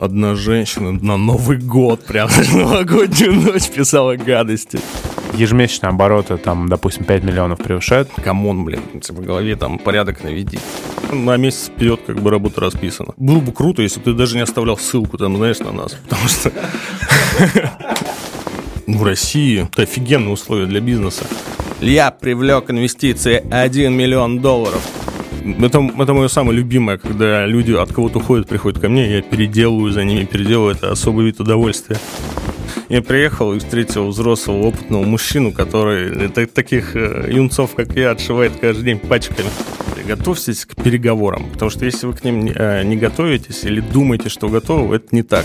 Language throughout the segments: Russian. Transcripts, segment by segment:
Одна женщина на Новый год, прям на новогоднюю ночь писала гадости. Ежемесячные обороты, там, допустим, 5 миллионов превышают. Come on, блин, в голове там порядок наведи. На месяц вперед как бы работа расписана. Было бы круто, если бы ты даже не оставлял ссылку там, знаешь, на нас. Потому что в России это офигенные условия для бизнеса. Я привлек инвестиции 1 миллион долларов. Это, это мое самое любимое, когда люди от кого-то уходят, приходят ко мне, я переделываю за ними, переделываю, это особый вид удовольствия. Я приехал и встретил взрослого опытного мужчину, который это, таких э, юнцов, как я, отшивает каждый день пачками. Готовьтесь к переговорам, потому что если вы к ним э, не готовитесь или думаете, что готовы, это не так.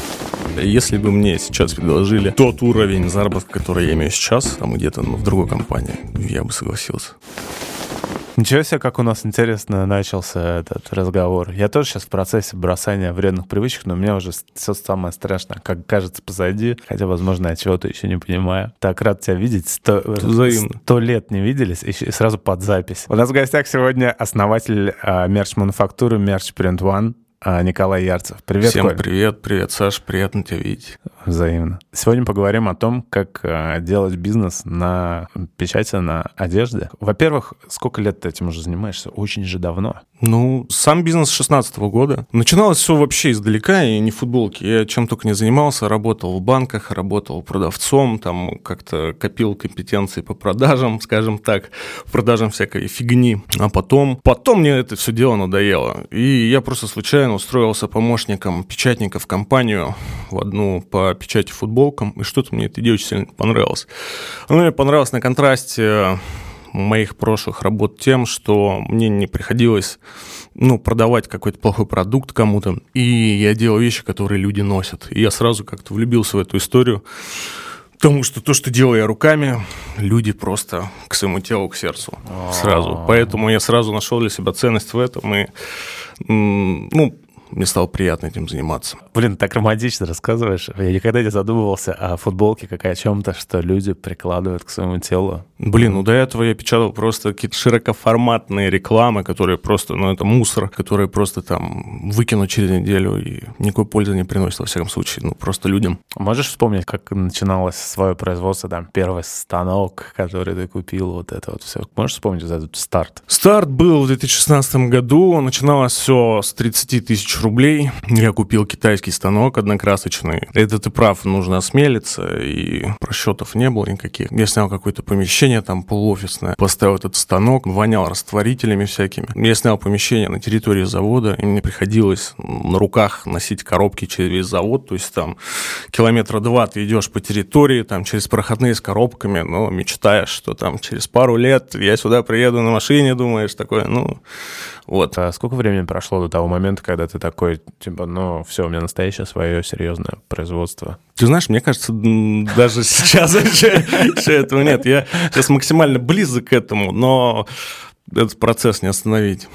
Если бы мне сейчас предложили тот уровень заработка, который я имею сейчас, там где-то ну, в другой компании, я бы согласился. Ничего себе, как у нас интересно начался этот разговор. Я тоже сейчас в процессе бросания вредных привычек, но у меня уже все самое страшное, как кажется, позади. Хотя, возможно, я чего-то еще не понимаю. Так рад тебя видеть. Сто, сто лет не виделись, и, сразу под запись. У нас в гостях сегодня основатель а, мерч-мануфактуры Merch Print One Николай Ярцев. Привет, Всем Коль. привет, привет, Саш, приятно тебя видеть. Взаимно. Сегодня поговорим о том, как э, делать бизнес на печати, на одежде. Во-первых, сколько лет ты этим уже занимаешься? Очень же давно. Ну, сам бизнес с 16 года. Начиналось все вообще издалека, и не футболки. Я чем только не занимался, работал в банках, работал продавцом, там как-то копил компетенции по продажам, скажем так, продажам всякой фигни. А потом, потом мне это все дело надоело. И я просто случайно устроился помощником печатника в компанию в одну по печати футболкам, и что-то мне эта идея очень сильно понравилось. Она мне понравилось на контрасте моих прошлых работ тем, что мне не приходилось ну, продавать какой-то плохой продукт кому-то, и я делал вещи, которые люди носят. И я сразу как-то влюбился в эту историю, потому что то, что делаю я руками, люди просто к своему телу, к сердцу сразу. Поэтому я сразу нашел для себя ценность в этом, и ну, мне стало приятно этим заниматься. Блин, так романтично рассказываешь. Я никогда не задумывался о футболке как о чем-то, что люди прикладывают к своему телу. Блин, ну до этого я печатал просто какие-то широкоформатные рекламы, которые просто, ну это мусор, которые просто там выкинут через неделю и никакой пользы не приносит, во всяком случае, ну просто людям. Можешь вспомнить, как начиналось свое производство, там, первый станок, который ты купил, вот это вот все? Можешь вспомнить вот этот старт? Старт был в 2016 году, начиналось все с 30 тысяч тысяч рублей я купил китайский станок однокрасочный. Это ты прав, нужно осмелиться, и просчетов не было никаких. Я снял какое-то помещение там полуофисное, поставил этот станок, вонял растворителями всякими. Я снял помещение на территории завода, и мне приходилось на руках носить коробки через завод, то есть там километра два ты идешь по территории, там через проходные с коробками, но мечтаешь, что там через пару лет я сюда приеду на машине, думаешь, такое, ну, вот. А сколько времени прошло до того момента, когда ты такой, типа, ну, все, у меня настоящее свое серьезное производство? Ты знаешь, мне кажется, даже сейчас еще этого нет. Я сейчас максимально близок к этому, но этот процесс не остановить.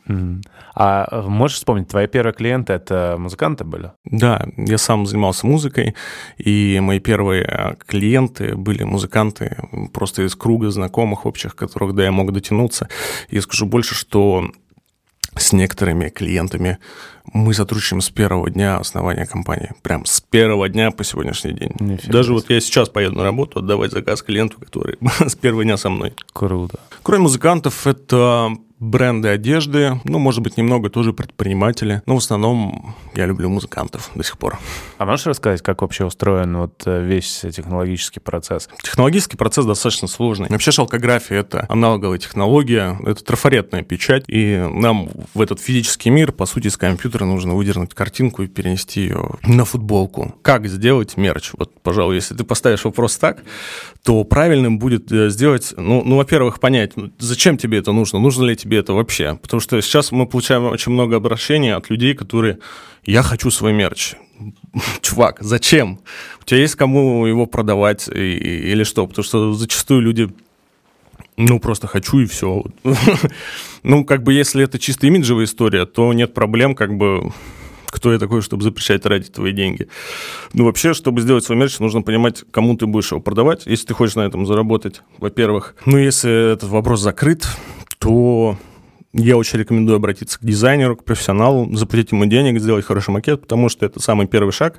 А можешь вспомнить, твои первые клиенты это музыканты были? Да, я сам занимался музыкой, и мои первые клиенты были музыканты просто из круга знакомых общих, которых да я мог дотянуться. И скажу больше, что с некоторыми клиентами мы сотрудничаем с первого дня основания компании. Прям с первого дня по сегодняшний день. Нифига Даже вот я сейчас поеду на работу отдавать заказ клиенту, который с первого дня со мной. Круто. Кроме музыкантов, это бренды одежды, ну, может быть, немного тоже предприниматели, но в основном я люблю музыкантов до сих пор. А можешь рассказать, как вообще устроен вот э, весь технологический процесс? Технологический процесс достаточно сложный. Вообще шелкография — это аналоговая технология, это трафаретная печать, и нам в этот физический мир, по сути, с компьютера нужно выдернуть картинку и перенести ее на футболку. Как сделать мерч? Вот, пожалуй, если ты поставишь вопрос так, то правильным будет э, сделать, ну, ну во-первых, понять, ну, зачем тебе это нужно, нужно ли тебе тебе это вообще? Потому что сейчас мы получаем очень много обращений от людей, которые «я хочу свой мерч». Чувак, зачем? У тебя есть кому его продавать и, или что? Потому что зачастую люди ну, просто хочу и все. ну, как бы, если это чисто имиджевая история, то нет проблем, как бы, кто я такой, чтобы запрещать тратить твои деньги. Ну, вообще, чтобы сделать свой мерч, нужно понимать, кому ты будешь его продавать, если ты хочешь на этом заработать, во-первых. Ну, если этот вопрос закрыт, то Я очень рекомендую обратиться к дизайнеру, к профессионалу, заплатить ему денег, сделать хороший макет, потому что это самый первый шаг,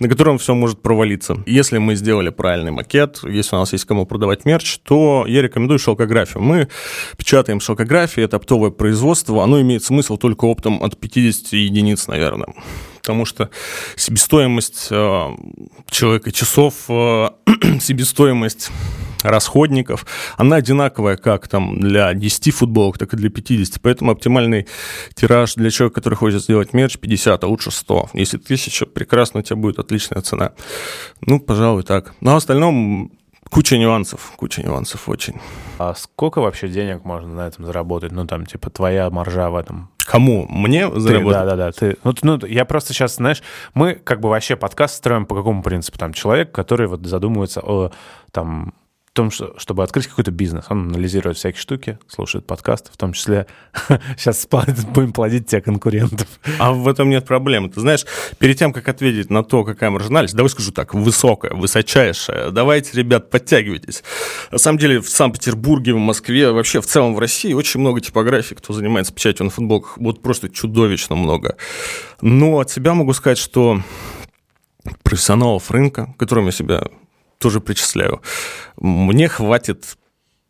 на котором все может провалиться. Если мы сделали правильный макет, если у нас есть кому продавать мерч, то я рекомендую шелкографию. Мы печатаем шелкографию, это оптовое производство, оно имеет смысл только оптом от 50 единиц, наверное потому что себестоимость э, человека часов, э, себестоимость расходников, она одинаковая как там для 10 футболок, так и для 50. Поэтому оптимальный тираж для человека, который хочет сделать мерч, 50, а лучше 100. Если 1000, прекрасно, у тебя будет отличная цена. Ну, пожалуй, так. Но в остальном Куча нюансов, куча нюансов очень. А сколько вообще денег можно на этом заработать? Ну, там, типа, твоя маржа в этом. Кому? Мне заработать? Да, да, да. Ты, ну, ну, я просто сейчас, знаешь, мы как бы вообще подкаст строим по какому принципу? Там человек, который вот задумывается о там том, что, чтобы открыть какой-то бизнес. Он анализирует всякие штуки, слушает подкасты, в том числе сейчас будем плодить тебе конкурентов. А в этом нет проблем. Ты знаешь, перед тем, как ответить на то, какая маржинальность, давай скажу так, высокая, высочайшая. Давайте, ребят, подтягивайтесь. На самом деле в Санкт-Петербурге, в Москве, вообще в целом в России очень много типографий, кто занимается печатью на футболках. Вот просто чудовищно много. Но от себя могу сказать, что профессионалов рынка, которым я себя тоже причисляю. Мне хватит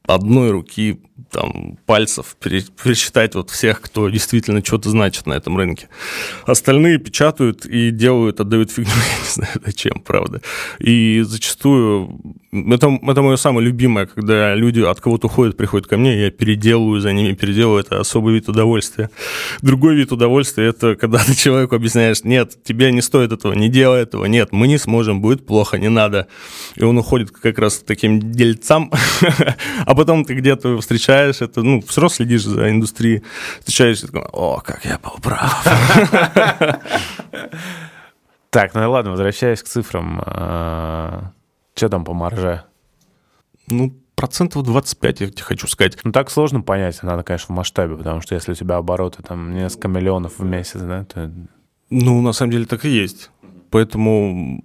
одной руки там, пальцев пересчитать вот всех, кто действительно что-то значит на этом рынке. Остальные печатают и делают, отдают фигню, я не знаю зачем, правда. И зачастую, это, это мое самое любимое, когда люди от кого-то уходят, приходят ко мне, я переделываю за ними, переделываю, это особый вид удовольствия. Другой вид удовольствия, это когда ты человеку объясняешь, нет, тебе не стоит этого, не делай этого, нет, мы не сможем, будет плохо, не надо. И он уходит как раз к таким дельцам, а потом ты где-то встречаешь встречаешь, это, ну, все равно следишь за индустрией, встречаешься, такой, о, как я был прав. Так, ну ладно, возвращаясь к цифрам. Что там по марже? Ну, процентов 25, я тебе хочу сказать. Ну, так сложно понять, надо, конечно, в масштабе, потому что если у тебя обороты там несколько миллионов в месяц, да, то... Ну, на самом деле так и есть поэтому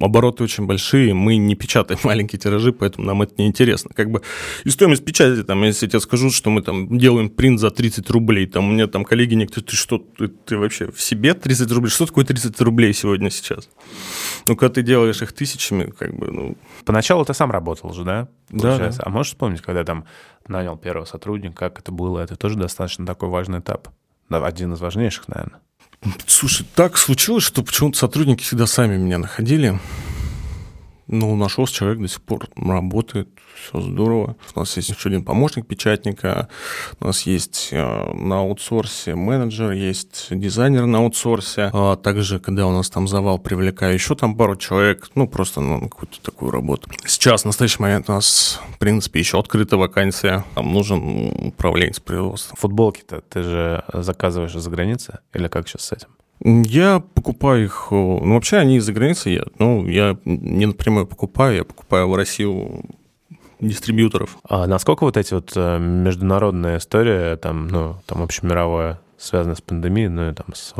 обороты очень большие, мы не печатаем маленькие тиражи, поэтому нам это не интересно. Как бы и стоимость печати, там, если тебе скажут, что мы там делаем принт за 30 рублей, там у меня там коллеги некоторые, ты что, ты, ты вообще в себе 30 рублей? Что такое 30 рублей сегодня сейчас? Ну, когда ты делаешь их тысячами, как бы, ну... Поначалу ты сам работал же, да? Да, да. А можешь вспомнить, когда там нанял первого сотрудника, как это было? Это тоже достаточно такой важный этап. Один из важнейших, наверное. Слушай, так случилось, что почему-то сотрудники всегда сами меня находили. Ну, нашелся человек, до сих пор работает, все здорово. У нас есть еще один помощник печатника, у нас есть э, на аутсорсе менеджер, есть дизайнер на аутсорсе. А также, когда у нас там завал, привлекаю еще там пару человек, ну, просто ну, какую-то такую работу. Сейчас, в настоящий момент, у нас, в принципе, еще открыта вакансия. Там нужен управленец производства. Футболки-то ты же заказываешь из-за границы? Или как сейчас с этим? Я покупаю их, ну вообще они из-за границы, я, ну я не напрямую покупаю, я покупаю в Россию дистрибьюторов. А насколько вот эти вот э, международная история, там, ну, там общемировая, связанная с пандемией, ну и там с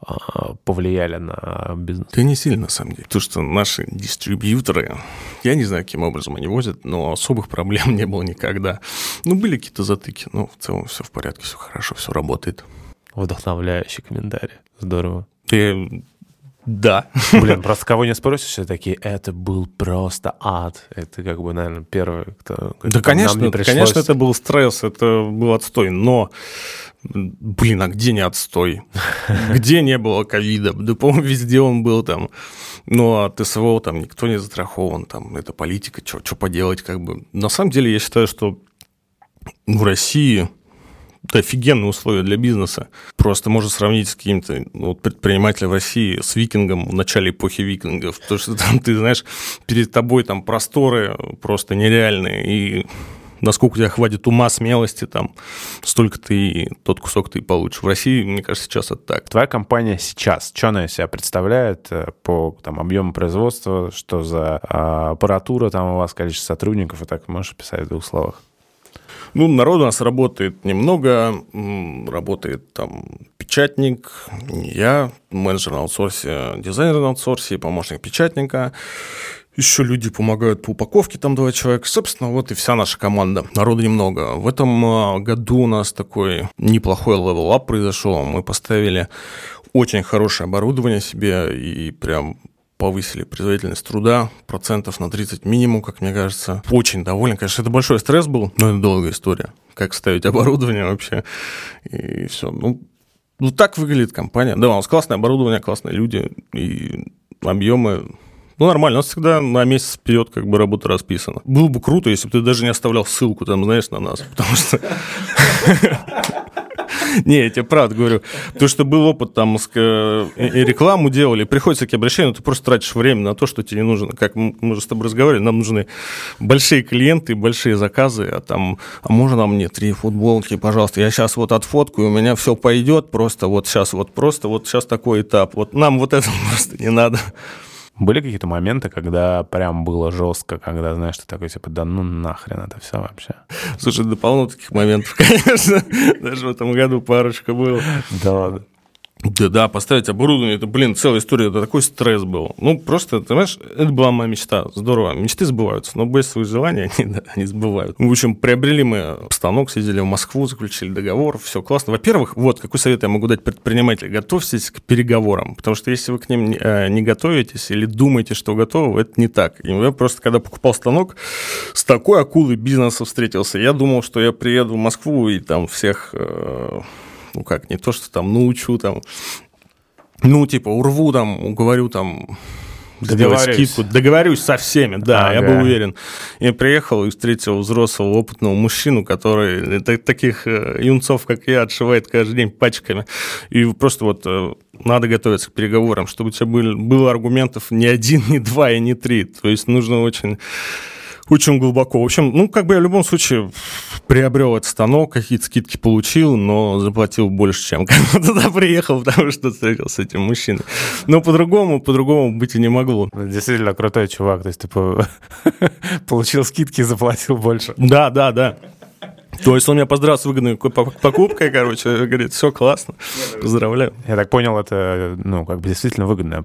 а, повлияли на бизнес? Да не сильно, на самом деле. То, что наши дистрибьюторы, я не знаю, каким образом они возят, но особых проблем не было никогда. Ну, были какие-то затыки, но в целом все в порядке, все хорошо, все работает. Вдохновляющий комментарий. Здорово. Ты... Да. Блин, просто кого не спросишь, все такие, это был просто ад. Это как бы, наверное, первый, кто... Да, конечно, пришлось... конечно, это был стресс, это был отстой, но Блин, а где не отстой? Где не было ковида? Да, по-моему, везде он был там. Ну, а ТСВО там никто не застрахован, там, это политика, что поделать, как бы. На самом деле, я считаю, что в России это офигенные условия для бизнеса. Просто можно сравнить с каким-то ну, предпринимателем в России с викингом в начале эпохи викингов. То, что там, ты знаешь, перед тобой там просторы просто нереальные, и насколько у тебя хватит ума, смелости, там, столько ты тот кусок ты получишь. В России, мне кажется, сейчас это так. Твоя компания сейчас, что она из себя представляет э, по там, объему производства, что за а, аппаратура там у вас, количество сотрудников, и так можешь писать в двух словах? Ну, народу у нас работает немного, работает там печатник, я, менеджер на аутсорсе, дизайнер на аутсорсе, помощник печатника, Еще люди помогают по упаковке, там два человека. Собственно, вот и вся наша команда. Народу немного. В этом а, году у нас такой неплохой level up произошел. Мы поставили очень хорошее оборудование себе и прям повысили производительность труда процентов на 30 минимум, как мне кажется. Очень доволен. Конечно, это большой стресс был, но это долгая история. Как ставить оборудование вообще. И все. Ну, ну так выглядит компания. Да, у нас классное оборудование, классные люди и объемы ну, нормально, у нас всегда на месяц вперед как бы работа расписана. Было бы круто, если бы ты даже не оставлял ссылку там, знаешь, на нас, потому что... Не, я тебе правда говорю. Потому что был опыт, там, и рекламу делали, приходится к обращению, ты просто тратишь время на то, что тебе не нужно. Как мы уже с тобой разговаривали, нам нужны большие клиенты, большие заказы, а там, а можно мне три футболки, пожалуйста, я сейчас вот отфоткаю, у меня все пойдет, просто вот сейчас вот просто, вот сейчас такой этап. Вот нам вот это просто не надо. Были какие-то моменты, когда прям было жестко, когда, знаешь, ты такой, типа, да ну нахрен это все вообще? Слушай, да полно таких моментов, конечно. Даже в этом году парочка было. Да ладно. Да, да, поставить оборудование, это, блин, целая история, это такой стресс был. Ну, просто, ты понимаешь, это была моя мечта, здорово. Мечты сбываются, но без своих желаний они, да, они сбывают. В общем, приобрели мы станок, съездили в Москву, заключили договор, все классно. Во-первых, вот, какой совет я могу дать предпринимателю, готовьтесь к переговорам, потому что если вы к ним не, э, не готовитесь или думаете, что готовы, это не так. И я просто, когда покупал станок, с такой акулой бизнеса встретился, я думал, что я приеду в Москву и там всех... Э, ну как, не то, что там научу там, ну, типа, урву там, уговорю там сделать скидку. Договорюсь со всеми, да, ага. я был уверен. Я приехал и встретил взрослого, опытного мужчину, который таких э, юнцов, как я, отшивает каждый день пачками. И просто вот э, надо готовиться к переговорам, чтобы у тебя был, было аргументов не один, не два и не три. То есть нужно очень очень глубоко. В общем, ну, как бы я в любом случае приобрел этот станок, какие-то скидки получил, но заплатил больше, чем когда туда приехал, потому что встретился с этим мужчиной. Но по-другому, по-другому быть и не могло. Действительно крутой чувак, то есть ты получил скидки и заплатил больше. Да, да, да. То есть он меня поздравил с выгодной покупкой, короче, говорит, все классно, поздравляю. Я так понял, это, ну, как бы действительно выгодно.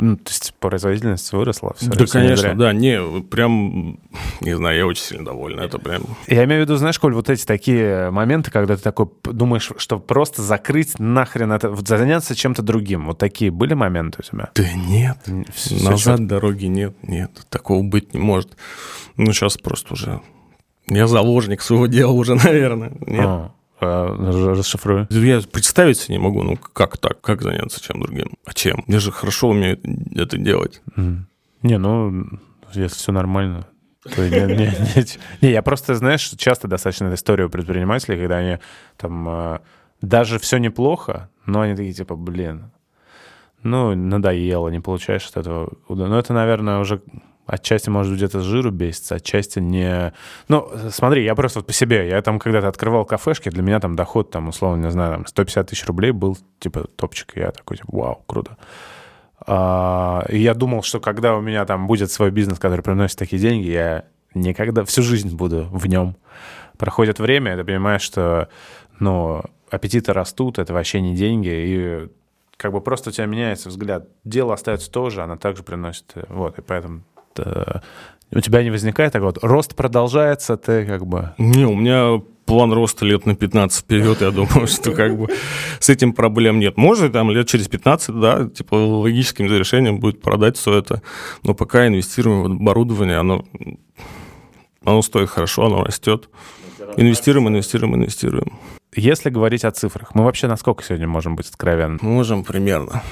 Ну, то есть производительность выросла. Все, да, конечно, да, не, прям, не знаю, я очень сильно доволен, это прям... Я имею в виду, знаешь, Коль, вот эти такие моменты, когда ты такой думаешь, что просто закрыть нахрен это, заняться чем-то другим, вот такие были моменты у тебя? Да нет, все, назад все дороги нет, нет, такого быть не может. Ну, сейчас просто уже я заложник своего дела уже, наверное. Нет. А, а, расшифрую. Я представить не могу, ну как так, как заняться чем другим? А чем? Я же хорошо умею это делать. Не, ну, если все нормально, то не, не, не, не, я просто, знаешь, часто достаточно эта история у предпринимателей, когда они там э, даже все неплохо, но они такие типа, блин, ну, надоело, не получаешь от этого. Ну, это, наверное, уже Отчасти, может, где-то с жиру бесится, отчасти не... Ну, смотри, я просто вот по себе, я там когда-то открывал кафешки, для меня там доход, там, условно, не знаю, там 150 тысяч рублей был, типа, топчик, я такой, типа, вау, круто. А, и я думал, что когда у меня там будет свой бизнес, который приносит такие деньги, я никогда, всю жизнь буду в нем. Проходит время, ты понимаешь, что, ну, аппетиты растут, это вообще не деньги, и как бы просто у тебя меняется взгляд. Дело остается тоже, она также приносит, вот, и поэтому Э, у тебя не возникает так вот, рост продолжается, ты как бы... Не, у меня план роста лет на 15 вперед, я думаю, что как бы с этим проблем нет. Может, там лет через 15, да, типа логическим решением будет продать все это, но пока инвестируем в оборудование, оно, оно стоит хорошо, оно растет. Инвестируем, инвестируем, инвестируем. Если говорить о цифрах, мы вообще насколько сегодня можем быть откровенны? Можем примерно.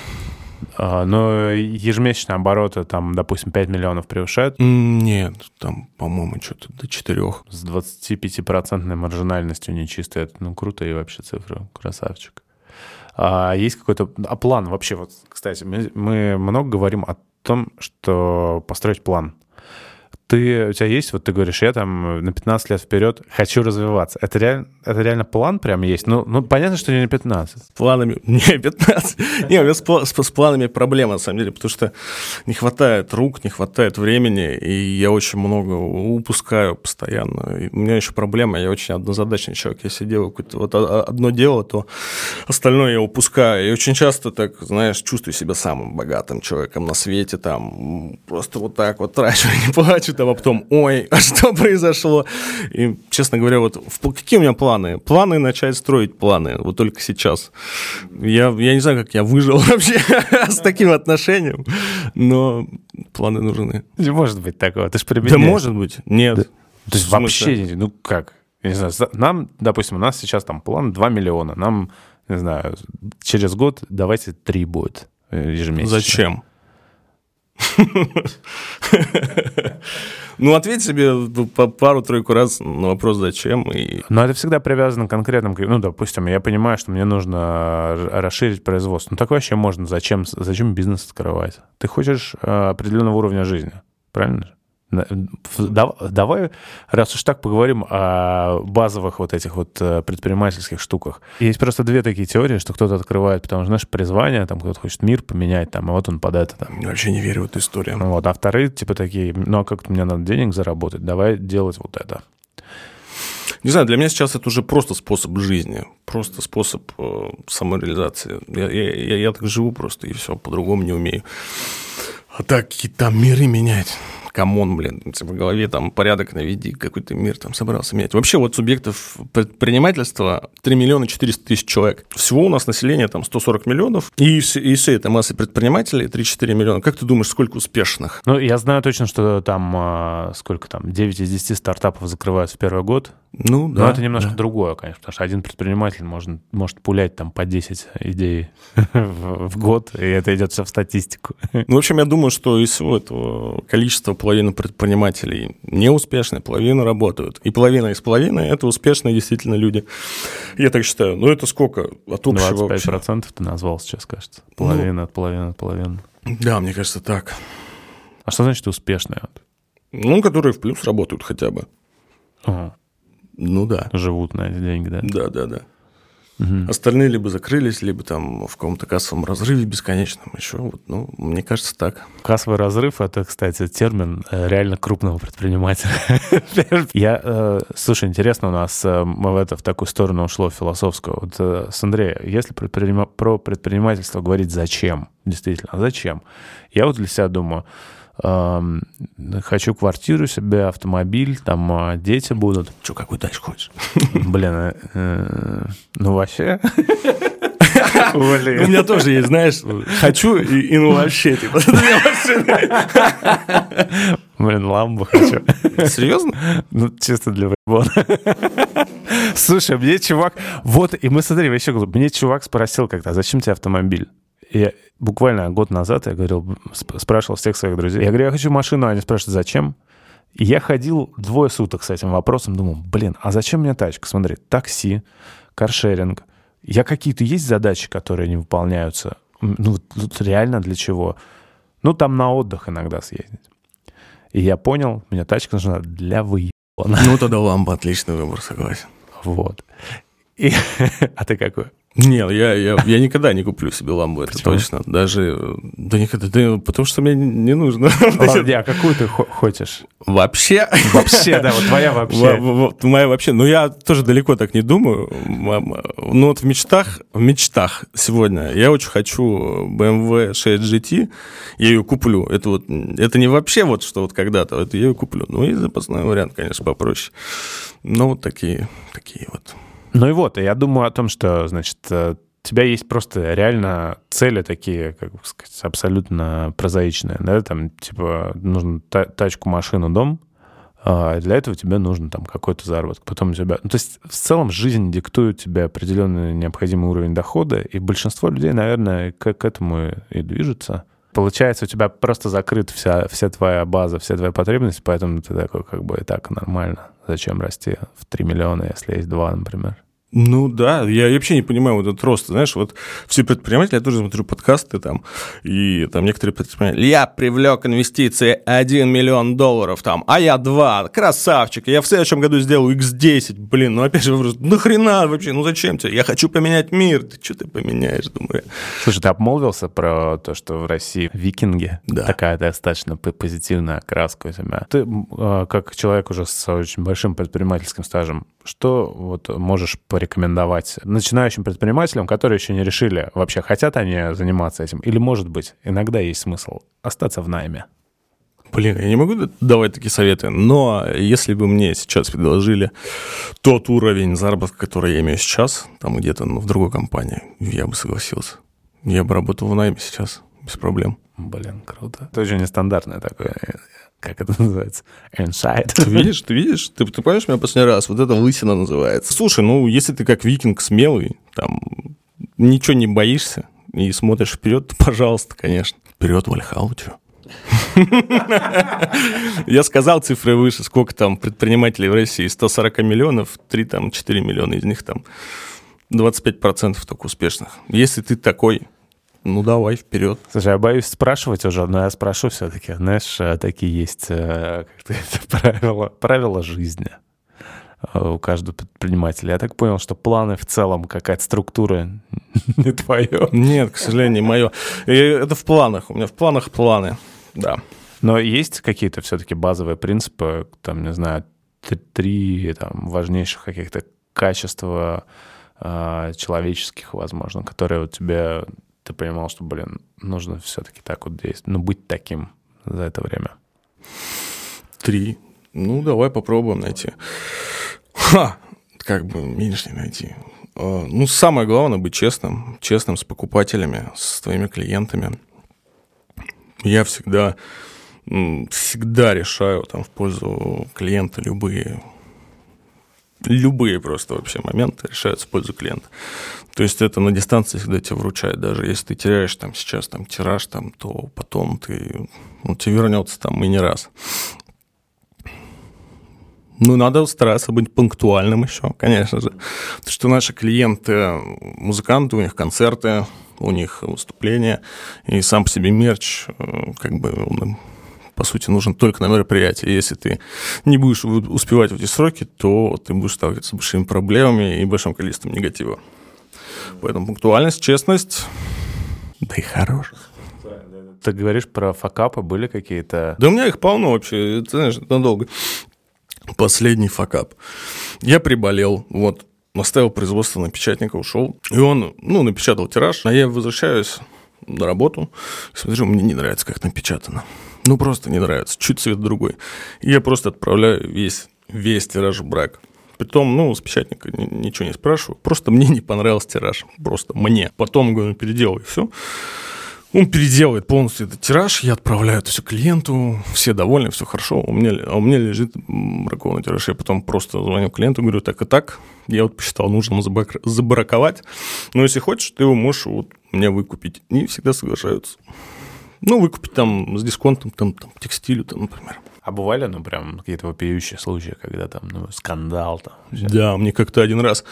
А, но ежемесячные обороты, там, допустим, 5 миллионов превышают? Нет, там, по-моему, что-то до 4. С 25-процентной маржинальностью нечистой. Это, ну, круто и вообще цифры. Красавчик. А есть какой-то а план вообще? Вот, кстати, мы, мы много говорим о том, что построить план. Ты, у тебя есть, вот ты говоришь, я там на 15 лет вперед хочу развиваться. Это реально это реально план прям есть? Ну, ну понятно, что не 15. С планами... Не, 15. Не, у меня с, с, с планами проблема, на самом деле, потому что не хватает рук, не хватает времени, и я очень много упускаю постоянно. И у меня еще проблема, я очень однозадачный человек. Если делаю какое-то вот одно дело, то остальное я упускаю. И очень часто так, знаешь, чувствую себя самым богатым человеком на свете, там, просто вот так вот трачу, не плачу, там, а потом, ой, а что произошло? И, честно говоря, вот какие у меня планы? Планы. Планы начать строить планы. Вот только сейчас. Я, я не знаю, как я выжил вообще с таким отношением, но планы нужны. Не может быть такого. Ты же Да может быть. Нет. Да. То есть вообще, ну как? Я не знаю, нам, допустим, у нас сейчас там план 2 миллиона. Нам, не знаю, через год давайте 3 будет ежемесячно. Зачем? Ну, ответь себе пару-тройку раз на вопрос, зачем. И... Но это всегда привязано к конкретным... Ну, допустим, я понимаю, что мне нужно расширить производство. Ну, так вообще можно. Зачем, зачем бизнес открывать? Ты хочешь э, определенного уровня жизни, правильно? Давай, раз уж так, поговорим о базовых вот этих вот э, предпринимательских штуках. Есть просто две такие теории, что кто-то открывает, потому что, знаешь, призвание, там кто-то хочет мир поменять, там, а вот он под это там. Я вообще не верю в эту историю. Вот, а вторые, типа, такие, ну, а как-то мне надо денег заработать, давай делать вот это. Не знаю, для меня сейчас это уже просто способ жизни, просто способ э, самореализации. Я, я, я, я так живу просто, и все, по-другому не умею. А так какие там миры менять come on, блин, в голове там порядок наведи, какой-то мир там собрался менять. Вообще вот субъектов предпринимательства 3 миллиона 400 тысяч человек. Всего у нас население там 140 миллионов, и, и всей этой массы предпринимателей 3-4 миллиона. Как ты думаешь, сколько успешных? Ну, я знаю точно, что там а, сколько там, 9 из 10 стартапов закрывают в первый год. Ну, да. Но это немножко да. другое, конечно, потому что один предприниматель может, может пулять там по 10 идей в год, и это идет все в статистику. Ну, в общем, я думаю, что из всего этого количества половина предпринимателей неуспешны, половина работают. И половина из половины – это успешные действительно люди. Я так считаю. Ну, это сколько от общего? 25% вообще? ты назвал сейчас, кажется. Половина ну, от половины от половины. Да, мне кажется, так. А что значит успешные? Ну, которые в плюс работают хотя бы. Ага. Ну да. Живут на эти деньги, да? Да, да, да. Угу. Остальные либо закрылись, либо там в каком-то кассовом разрыве бесконечном еще. Вот, ну, мне кажется, так. Кассовый разрыв – это, кстати, термин э, реально крупного предпринимателя. Я, э, слушай, интересно, у нас э, в, это, в такую сторону ушло философскую. Вот с Андрея, если предпринима... про предпринимательство говорить «зачем», действительно, зачем? Я вот для себя думаю – хочу квартиру себе, автомобиль, там а, дети будут. Че, какую дальше хочешь? Блин, э, э, ну вообще... У меня тоже есть, знаешь, хочу и, ну вообще, типа, Блин, ламбу хочу. Серьезно? Ну, чисто для вайбона. Слушай, мне чувак... Вот, и мы, смотри, еще мне чувак спросил когда, зачем тебе автомобиль? Я буквально год назад я говорил, спрашивал всех своих друзей. Я говорю, я хочу машину, а они спрашивают, зачем? И я ходил двое суток с этим вопросом, думал, блин, а зачем мне тачка? Смотри, такси, каршеринг. Я какие-то есть задачи, которые не выполняются? Ну, вот реально для чего? Ну, там на отдых иногда съездить. И я понял, мне тачка нужна для выебана. Ну, тогда лампа отличный выбор, согласен. Вот. И... а ты какой? Нет, я, я, я никогда не куплю себе ламбу, это Почему? точно. Даже, да никогда, да, потому что мне не нужно. Ладно, а какую ты хочешь? Вообще? Вообще, да, вот твоя вообще. Моя вообще, ну я тоже далеко так не думаю. Ну вот в мечтах, в мечтах сегодня я очень хочу BMW 6 GT, я ее куплю. Это вот, это не вообще вот что вот когда-то, это я ее куплю. Ну и запасной вариант, конечно, попроще. Ну вот такие, такие вот. Ну и вот, я думаю о том, что, значит, э, у тебя есть просто реально цели такие, как сказать, абсолютно прозаичные, да, там, типа, нужно тачку, машину, дом, а для этого тебе нужно там какой-то заработок. Потом у тебя... Ну, то есть в целом жизнь диктует тебе определенный необходимый уровень дохода, и большинство людей, наверное, к, к этому и движется. Получается, у тебя просто закрыта вся, вся твоя база, вся твоя потребность, поэтому ты такой как бы и так нормально. Зачем расти в 3 миллиона, если есть 2, например? Ну да, я вообще не понимаю вот этот рост. Знаешь, вот все предприниматели, я тоже смотрю подкасты там, и там некоторые предприниматели, я привлек инвестиции 1 миллион долларов там, а я 2, красавчик, я в следующем году сделаю x10, блин, ну опять же вопрос, нахрена вообще, ну зачем тебе? Я хочу поменять мир, ты что ты поменяешь, думаю. Слушай, ты обмолвился про то, что в России викинги, Да. такая достаточно позитивная окраска у тебя. Ты, э, как человек уже с очень большим предпринимательским стажем, что вот можешь порекомендовать начинающим предпринимателям, которые еще не решили, вообще хотят они заниматься этим, или, может быть, иногда есть смысл остаться в найме? Блин, я не могу давать такие советы, но если бы мне сейчас предложили тот уровень заработка, который я имею сейчас, там где-то ну, в другой компании, я бы согласился. Я бы работал в найме сейчас, без проблем. Блин, круто. Это очень нестандартное такое, как это называется, инсайт. Ты видишь, ты видишь, ты, ты понимаешь меня последний раз, вот это лысина называется. Слушай, ну если ты как викинг смелый, там, ничего не боишься и смотришь вперед, то, пожалуйста, конечно. Вперед, Вальхалу, чё? Я сказал цифры выше, сколько там предпринимателей в России, 140 миллионов, 3 там, 4 миллиона из них там 25% только успешных. Если ты такой, ну давай, вперед. Слушай, я боюсь спрашивать уже, но я спрошу все-таки. Знаешь, э, такие есть э, как правила, правила жизни э, у каждого предпринимателя. Я так понял, что планы в целом, какая-то структура не твое. Нет, к сожалению, мое. Это в планах. У меня в планах планы. Да. Но есть какие-то все-таки базовые принципы, там, не знаю, три там, важнейших каких-то качества э, человеческих, возможно, которые вот тебе ты понимал, что, блин, нужно все-таки так вот действовать, ну, быть таким за это время. Три. Ну, давай попробуем найти. Ха! Как бы меньше не найти. А, Ну, самое главное быть честным. Честным с покупателями, с твоими клиентами. Я всегда, всегда решаю там в пользу клиента любые любые просто вообще моменты решаются в пользу клиента. То есть это на дистанции всегда тебе вручают. Даже если ты теряешь там сейчас там тираж, там, то потом ты, он тебе вернется там и не раз. Ну, надо стараться быть пунктуальным еще, конечно же. Потому что наши клиенты, музыканты, у них концерты, у них выступления, и сам по себе мерч, э, как бы, он по сути, нужен только на мероприятии. Если ты не будешь успевать в эти сроки, то ты будешь сталкиваться с большими проблемами и большим количеством негатива. Поэтому пунктуальность, честность, да и хорош. Ты говоришь про факапы, были какие-то... Да у меня их полно вообще, ты знаешь, надолго. Последний факап. Я приболел, вот, оставил производство на печатника, ушел. И он, ну, напечатал тираж, а я возвращаюсь на работу, смотрю, мне не нравится, как напечатано. Ну, просто не нравится, чуть цвет другой. Я просто отправляю весь, весь тираж в брак. Притом, ну, с печатника ни- ничего не спрашиваю. Просто мне не понравился тираж. Просто мне. Потом, говорю, переделай все. Он переделывает полностью этот тираж, я отправляю это все клиенту, все довольны, все хорошо. У меня, а у меня лежит бракованный тираж. Я потом просто звоню клиенту, говорю, так и так, я вот посчитал, забак- забраковать. Но если хочешь, ты его можешь вот мне выкупить. И всегда соглашаются. Ну, выкупить там с дисконтом, там, там текстилю, там, например. А бывали, ну, прям какие-то вопиющие случаи, когда там, ну, скандал там? Да, мне как-то один раз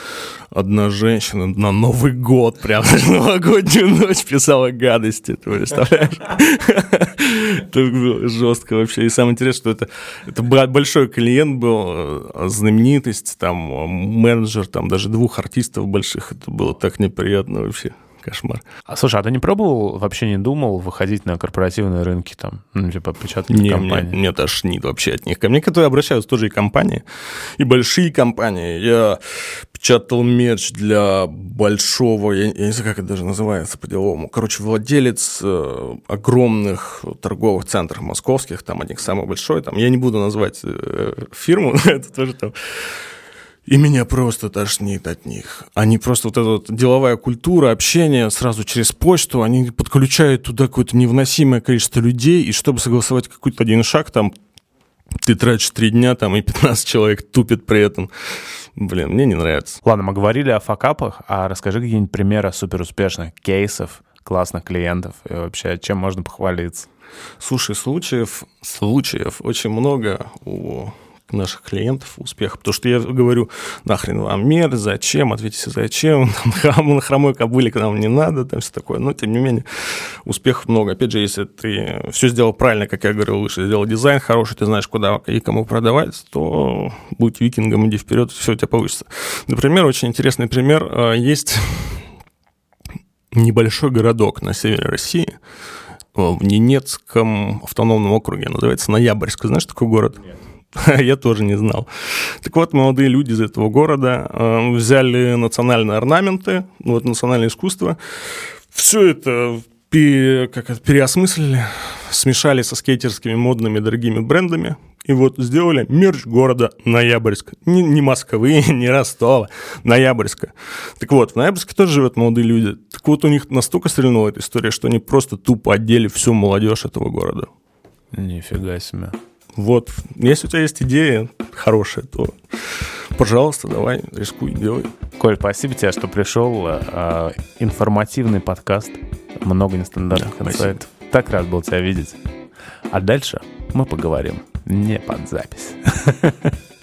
одна женщина на Новый год, прям на новогоднюю ночь писала гадости, ты представляешь? Это жестко вообще. И самое интересное, что это, это большой клиент был, э, знаменитость, там э, менеджер, там даже двух артистов больших. Это было так неприятно вообще. Кошмар. А, слушай, а ты не пробовал, вообще не думал выходить на корпоративные рынки там, ну, типа, печатать Не, мне, компании? мне тошнит вообще от них. Ко мне, которые обращаются, тоже и компании, и большие компании. Я печатал мерч для большого, я, я не знаю, как это даже называется по-деловому. Короче, владелец э, огромных торговых центров московских, там одних самый большой, там, я не буду назвать э, фирму, но это тоже там и меня просто тошнит от них. Они просто вот эта вот деловая культура, общение сразу через почту, они подключают туда какое-то невыносимое количество людей, и чтобы согласовать какой-то один шаг, там ты тратишь три дня, там и 15 человек тупит при этом. Блин, мне не нравится. Ладно, мы говорили о факапах, а расскажи какие-нибудь примеры суперуспешных кейсов, классных клиентов и вообще чем можно похвалиться? Слушай, случаев, случаев очень много у наших клиентов успеха. Потому что я говорю, нахрен вам мир, зачем, ответьте, зачем, на хромой кобыле к нам не надо, там все такое. Но, тем не менее, успехов много. Опять же, если ты все сделал правильно, как я говорил выше, сделал дизайн хороший, ты знаешь, куда и кому продавать, то будь викингом, иди вперед, все у тебя получится. Например, очень интересный пример. А, есть небольшой городок на севере России, в Ненецком автономном округе, называется Ноябрьск. Знаешь такой город? Нет. Я тоже не знал. Так вот, молодые люди из этого города э, взяли национальные орнаменты, ну, вот национальное искусство, все это как это, переосмыслили, смешали со скейтерскими модными дорогими брендами, и вот сделали мерч города Ноябрьск. Не, не Москвы, не Ростова, Ноябрьска. Так вот, в Ноябрьске тоже живут молодые люди. Так вот, у них настолько стрельнула эта история, что они просто тупо отдели всю молодежь этого города. Нифига себе. Вот, если у тебя есть идея хорошая, то, пожалуйста, давай, рискуй, делай. Коль, спасибо тебе, что пришел. А, информативный подкаст. Много нестандартных да, инсайтов. Так рад был тебя видеть. А дальше мы поговорим не под запись.